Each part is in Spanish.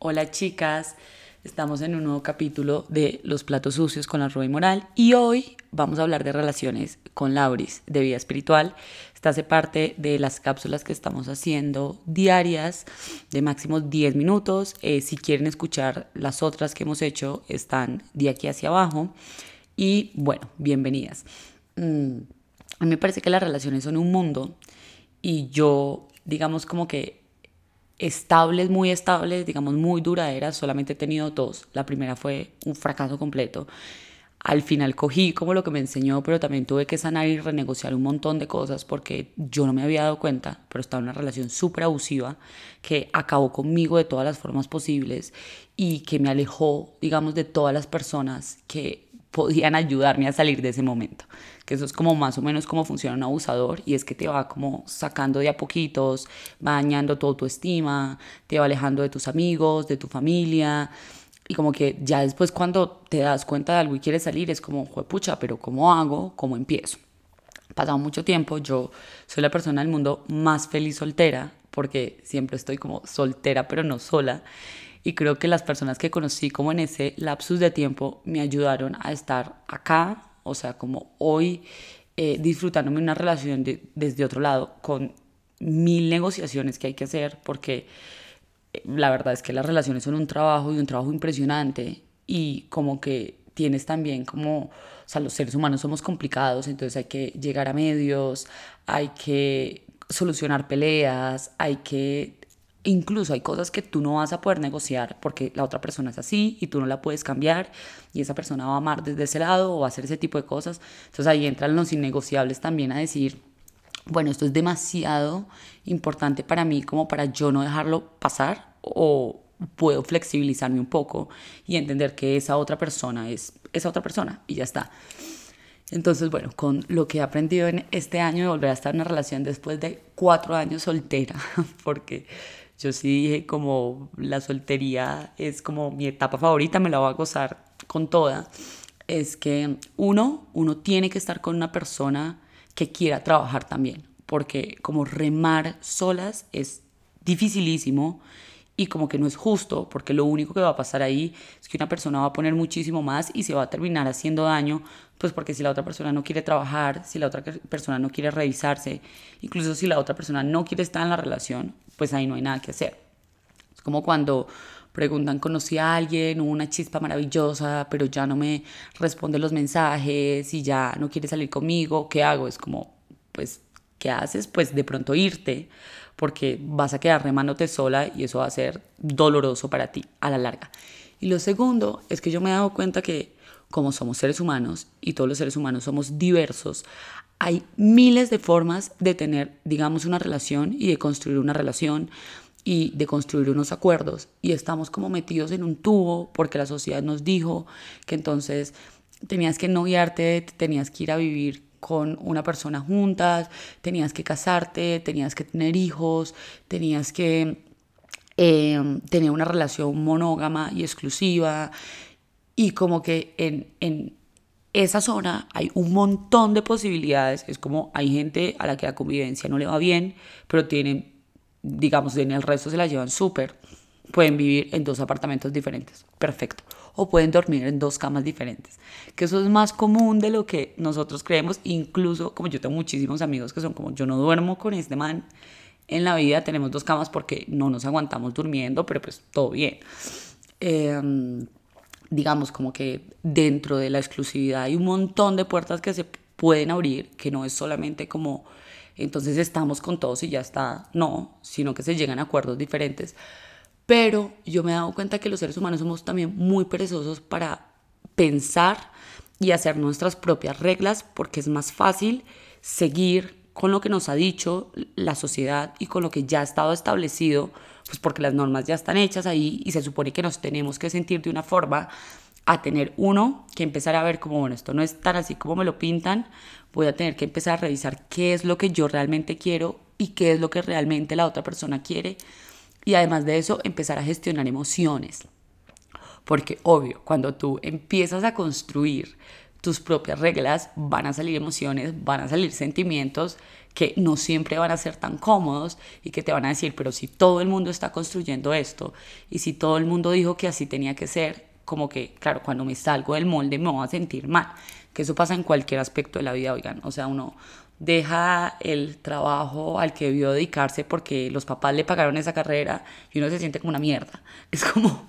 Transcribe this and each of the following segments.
Hola chicas, estamos en un nuevo capítulo de Los platos sucios con la Roy Moral y hoy vamos a hablar de relaciones con Lauris de vida espiritual. Esta hace parte de las cápsulas que estamos haciendo diarias de máximo 10 minutos. Eh, si quieren escuchar las otras que hemos hecho, están de aquí hacia abajo. Y bueno, bienvenidas. Mm, a mí me parece que las relaciones son un mundo y yo, digamos como que estables, muy estables, digamos muy duraderas, solamente he tenido dos. La primera fue un fracaso completo. Al final cogí como lo que me enseñó, pero también tuve que sanar y renegociar un montón de cosas porque yo no me había dado cuenta, pero estaba en una relación súper abusiva que acabó conmigo de todas las formas posibles y que me alejó, digamos, de todas las personas que podían ayudarme a salir de ese momento. Que eso es como más o menos como funciona un abusador y es que te va como sacando de a poquitos, va dañando tu autoestima, te va alejando de tus amigos, de tu familia. Y como que ya después cuando te das cuenta de algo y quieres salir es como, pucha, pero ¿cómo hago? ¿Cómo empiezo? Pasado mucho tiempo, yo soy la persona del mundo más feliz soltera porque siempre estoy como soltera pero no sola y creo que las personas que conocí como en ese lapsus de tiempo me ayudaron a estar acá, o sea, como hoy eh, disfrutándome una relación desde otro lado con mil negociaciones que hay que hacer porque eh, la verdad es que las relaciones son un trabajo y un trabajo impresionante y como que tienes también como, o sea, los seres humanos somos complicados, entonces hay que llegar a medios, hay que solucionar peleas, hay que Incluso hay cosas que tú no vas a poder negociar porque la otra persona es así y tú no la puedes cambiar y esa persona va a amar desde ese lado o va a hacer ese tipo de cosas. Entonces ahí entran los innegociables también a decir, bueno, esto es demasiado importante para mí como para yo no dejarlo pasar o puedo flexibilizarme un poco y entender que esa otra persona es esa otra persona y ya está. Entonces, bueno, con lo que he aprendido en este año de volver a estar en una relación después de cuatro años soltera, porque yo sí dije como la soltería es como mi etapa favorita, me la voy a gozar con toda. Es que uno, uno tiene que estar con una persona que quiera trabajar también, porque como remar solas es dificilísimo y como que no es justo, porque lo único que va a pasar ahí es que una persona va a poner muchísimo más y se va a terminar haciendo daño, pues porque si la otra persona no quiere trabajar, si la otra persona no quiere revisarse, incluso si la otra persona no quiere estar en la relación, pues ahí no hay nada que hacer. Es como cuando preguntan, conocí a alguien, una chispa maravillosa, pero ya no me responde los mensajes y ya no quiere salir conmigo, ¿qué hago? Es como, pues, ¿qué haces? Pues de pronto irte porque vas a quedar remándote sola y eso va a ser doloroso para ti a la larga. Y lo segundo es que yo me he dado cuenta que como somos seres humanos y todos los seres humanos somos diversos, hay miles de formas de tener, digamos, una relación y de construir una relación y de construir unos acuerdos. Y estamos como metidos en un tubo porque la sociedad nos dijo que entonces tenías que noviarte, tenías que ir a vivir con una persona juntas, tenías que casarte, tenías que tener hijos, tenías que em, tener una relación monógama y exclusiva. Y como que en, en esa zona hay un montón de posibilidades. Es como hay gente a la que la convivencia no le va bien, pero tienen, digamos, en el resto se la llevan súper. Pueden vivir en dos apartamentos diferentes. Perfecto o pueden dormir en dos camas diferentes. Que eso es más común de lo que nosotros creemos, incluso como yo tengo muchísimos amigos que son como yo no duermo con este man en la vida, tenemos dos camas porque no nos aguantamos durmiendo, pero pues todo bien. Em, digamos como que dentro de la exclusividad hay un montón de puertas que se pueden abrir, que no es solamente como entonces estamos con todos y ya está, no, sino que se llegan a acuerdos diferentes pero yo me he dado cuenta que los seres humanos somos también muy perezosos para pensar y hacer nuestras propias reglas porque es más fácil seguir con lo que nos ha dicho la sociedad y con lo que ya ha estado establecido, pues porque las normas ya están hechas ahí y se supone que nos tenemos que sentir de una forma a tener uno que empezar a ver como, bueno, esto no es tan así como me lo pintan, voy a tener que empezar a revisar qué es lo que yo realmente quiero y qué es lo que realmente la otra persona quiere y además de eso, empezar a gestionar emociones. Porque obvio, cuando tú empiezas a construir tus propias reglas, van a salir emociones, van a salir sentimientos que no siempre van a ser tan cómodos y que te van a decir, pero si todo el mundo está construyendo esto y si todo el mundo dijo que así tenía que ser, como que, claro, cuando me salgo del molde me voy a sentir mal, que eso pasa en cualquier aspecto de la vida, oigan, o sea, uno deja el trabajo al que debió dedicarse porque los papás le pagaron esa carrera y uno se siente como una mierda. Es como,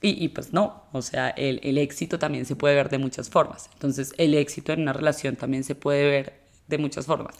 y, pues no, o sea, el, el, éxito también se puede ver de muchas formas. Entonces, el éxito en una relación también se puede ver de muchas formas.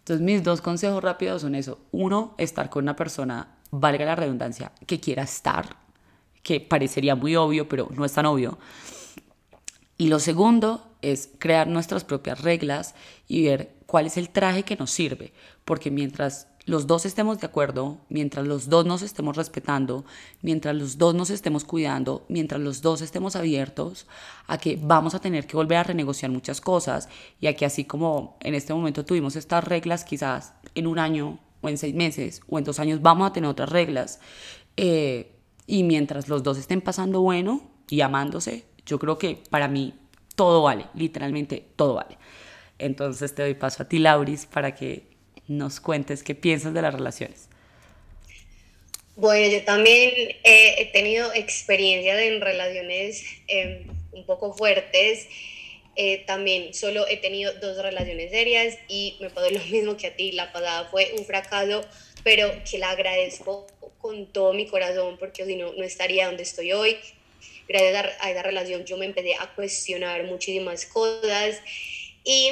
Entonces, mis dos consejos rápidos son eso. Uno, estar con una persona, valga la redundancia, que quiera estar, que parecería muy obvio, pero no es tan obvio. Y lo segundo es crear nuestras propias reglas y ver cuál es el traje que nos sirve, porque mientras los dos estemos de acuerdo, mientras los dos nos estemos respetando, mientras los dos nos estemos cuidando, mientras los dos estemos abiertos a que vamos a tener que volver a renegociar muchas cosas y a que así como en este momento tuvimos estas reglas, quizás en un año o en seis meses o en dos años vamos a tener otras reglas. Eh, y mientras los dos estén pasando bueno y amándose, yo creo que para mí todo vale, literalmente todo vale. Entonces te doy paso a ti, Lauris, para que nos cuentes qué piensas de las relaciones. Bueno, yo también he tenido experiencia en relaciones em, un poco fuertes. Eh, también solo he tenido dos relaciones serias y me pasó lo mismo que a ti. La pasada fue un fracaso, pero que la agradezco con todo mi corazón porque si no, no estaría donde estoy hoy. Gracias a esa relación yo me empecé a cuestionar muchísimas cosas y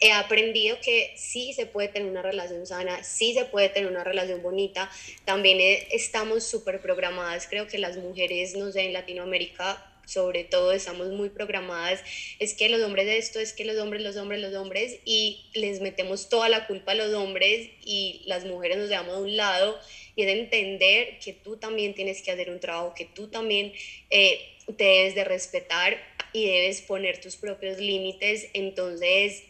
he aprendido que sí se puede tener una relación sana, sí se puede tener una relación bonita. También eh, estamos súper programadas, creo que las mujeres, no sé, en Latinoamérica sobre todo estamos muy programadas, es que los hombres de esto, es que los hombres, los hombres, los hombres, y les metemos toda la culpa a los hombres y las mujeres nos dejamos de un lado. Y es entender que tú también tienes que hacer un trabajo, que tú también eh, te debes de respetar y debes poner tus propios límites, entonces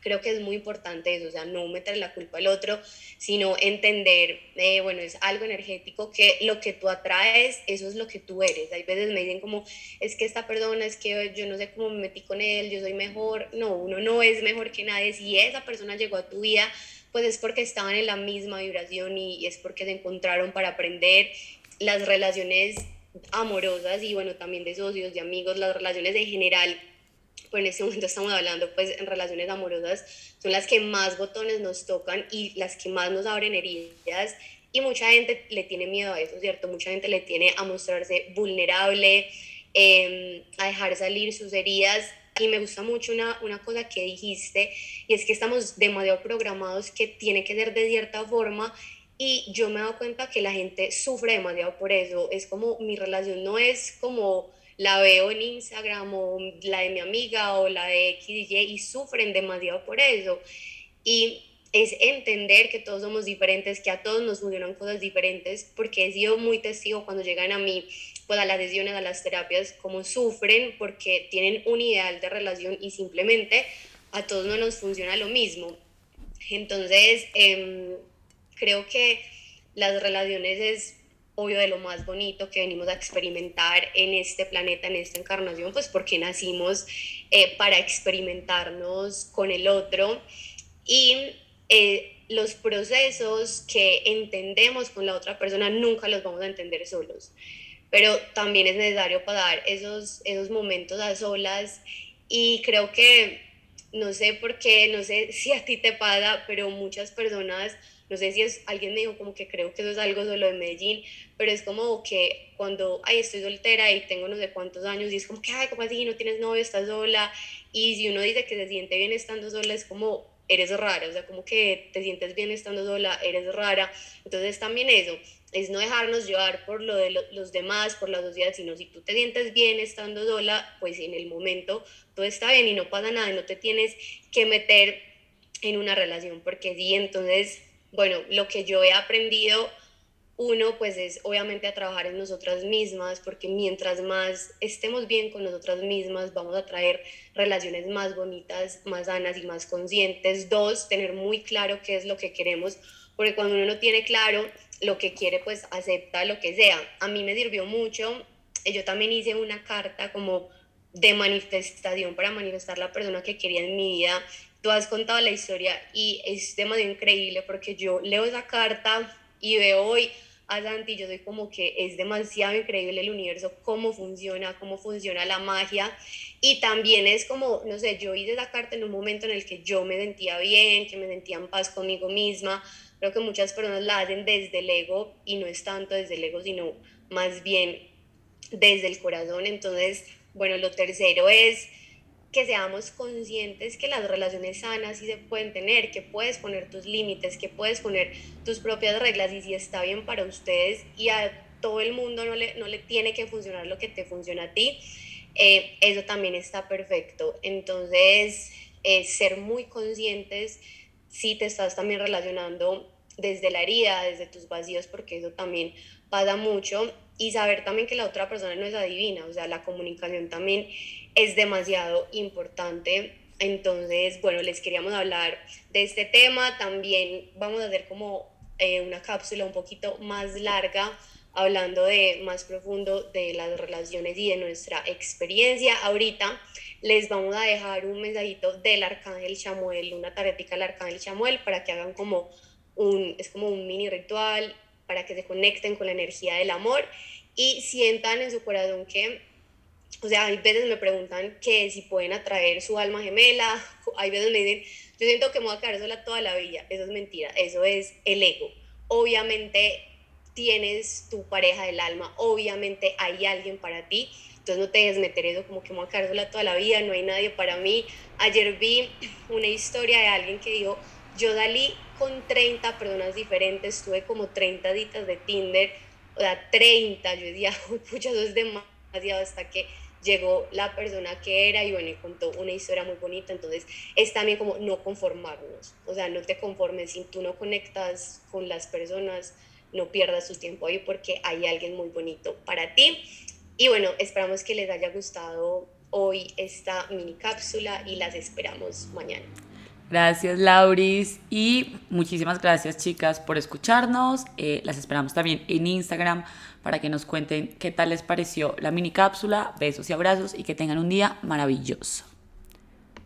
creo que es muy importante eso, o sea, no meter la culpa al otro, sino entender, eh, bueno, es algo energético que lo que tú atraes, eso es lo que tú eres. Hay veces me dicen como, es que esta persona, es que yo no sé cómo me metí con él, yo soy mejor. No, uno no es mejor que nadie. Si esa persona llegó a tu vida, pues es porque estaban en la misma vibración y, y es porque se encontraron para aprender las relaciones amorosas y bueno, también de socios, de amigos, las relaciones en general pues en este momento estamos hablando pues en relaciones amorosas, son las que más botones nos tocan y las que más nos abren heridas y mucha gente le tiene miedo a eso, ¿cierto? Mucha gente le tiene a mostrarse vulnerable, em, a dejar salir sus heridas y me gusta mucho una, una cosa que dijiste y es que estamos demasiado programados que tiene que ser de cierta forma y yo me he dado cuenta que la gente sufre demasiado por eso, es como mi relación no es como la veo en Instagram o la de mi amiga o la de X y sufren demasiado por eso. Y es entender que todos somos diferentes, que a todos nos funcionan cosas diferentes, porque he sido muy testigo cuando llegan a mí, pues a las sesiones, a las terapias, cómo sufren porque tienen un ideal de relación y simplemente a todos no nos funciona lo mismo. Entonces, em, creo que las relaciones es obvio de lo más bonito que venimos a experimentar en este planeta, en esta encarnación, pues porque nacimos eh, para experimentarnos con el otro. Y eh, los procesos que entendemos con la otra persona nunca los vamos a entender solos, pero también es necesario dar esos, esos momentos a solas y creo que, no sé por qué, no sé si a ti te pasa, pero muchas personas no sé si es, alguien me dijo como que creo que eso es algo solo de Medellín, pero es como que cuando, ay, estoy soltera y tengo no sé cuántos años y es como que, ay, ¿cómo así? No tienes novio, estás sola. Y si uno dice que se siente bien estando sola, es como, eres rara, o sea, como que te sientes bien estando sola, eres rara. Entonces también eso, es no dejarnos llevar por lo de los demás, por la sociedad, sino si tú te sientes bien estando sola, pues en el momento todo está bien y no pasa nada, no te tienes que meter en una relación, porque sí, entonces bueno, lo que yo he aprendido, uno, pues es obviamente a trabajar en nosotras mismas, porque mientras más estemos bien con nosotras mismas, vamos a traer relaciones más bonitas, más sanas y más conscientes. Dos, tener muy claro qué es lo que queremos, porque cuando uno no tiene claro lo que quiere, pues acepta lo que sea. A mí me sirvió mucho, yo también hice una carta como de manifestación para manifestar la persona que quería en mi vida tú has contado la historia y es demasiado increíble porque yo leo esa carta y veo hoy a Santi, yo soy como que es demasiado increíble el universo, cómo funciona, cómo funciona la magia. Y también es como, no sé, yo hice esa carta en un momento en el que yo me sentía bien, que me sentía en paz conmigo misma. Creo que muchas personas la hacen desde el ego y no es tanto desde el ego, sino más bien desde el corazón. Entonces, bueno, lo tercero es que seamos conscientes que las relaciones sanas sí se pueden tener, que puedes poner tus límites, que puedes poner tus propias reglas y si está bien para ustedes y a todo el mundo no le, no le tiene que funcionar lo que te funciona a ti, eh, eso también está perfecto. Entonces, eh, ser muy conscientes si te estás también relacionando desde la herida, desde tus vacíos, porque eso también pasa mucho y saber también que la otra persona no es adivina, o sea, la comunicación también es demasiado importante. Entonces, bueno, les queríamos hablar de este tema. También vamos a hacer como eh, una cápsula un poquito más larga, hablando de más profundo de las relaciones y de nuestra experiencia. Ahorita les vamos a dejar un mensajito del Arcángel Chamuel, una tarjetica del Arcángel Chamuel para que hagan como un, es como un mini ritual para que se conecten con la energía del amor y sientan en su corazón que, o sea, hay veces me preguntan que si pueden atraer su alma gemela, hay veces me dicen, yo siento que me voy a quedar sola toda la vida, eso es mentira, eso es el ego. Obviamente tienes tu pareja del alma, obviamente hay alguien para ti, entonces no te dejes meter eso como que me voy a toda la vida, no hay nadie para mí. Ayer vi una historia de alguien que dijo, yo salí con 30 personas diferentes, tuve como 30 ditas de Tinder, o sea, 30, yo decía, pucha, eso es demasiado hasta que llegó la persona que era y bueno, y contó una historia muy bonita, entonces es también como no conformarnos, o sea, no te conformes, si tú no conectas con las personas, no pierdas tu tiempo ahí porque hay alguien muy bonito para ti. Y bueno, esperamos que les haya gustado hoy esta mini cápsula y las esperamos mañana. Gracias, Lauris. Y muchísimas gracias, chicas, por escucharnos. Eh, las esperamos también en Instagram para que nos cuenten qué tal les pareció la mini cápsula. Besos y abrazos y que tengan un día maravilloso.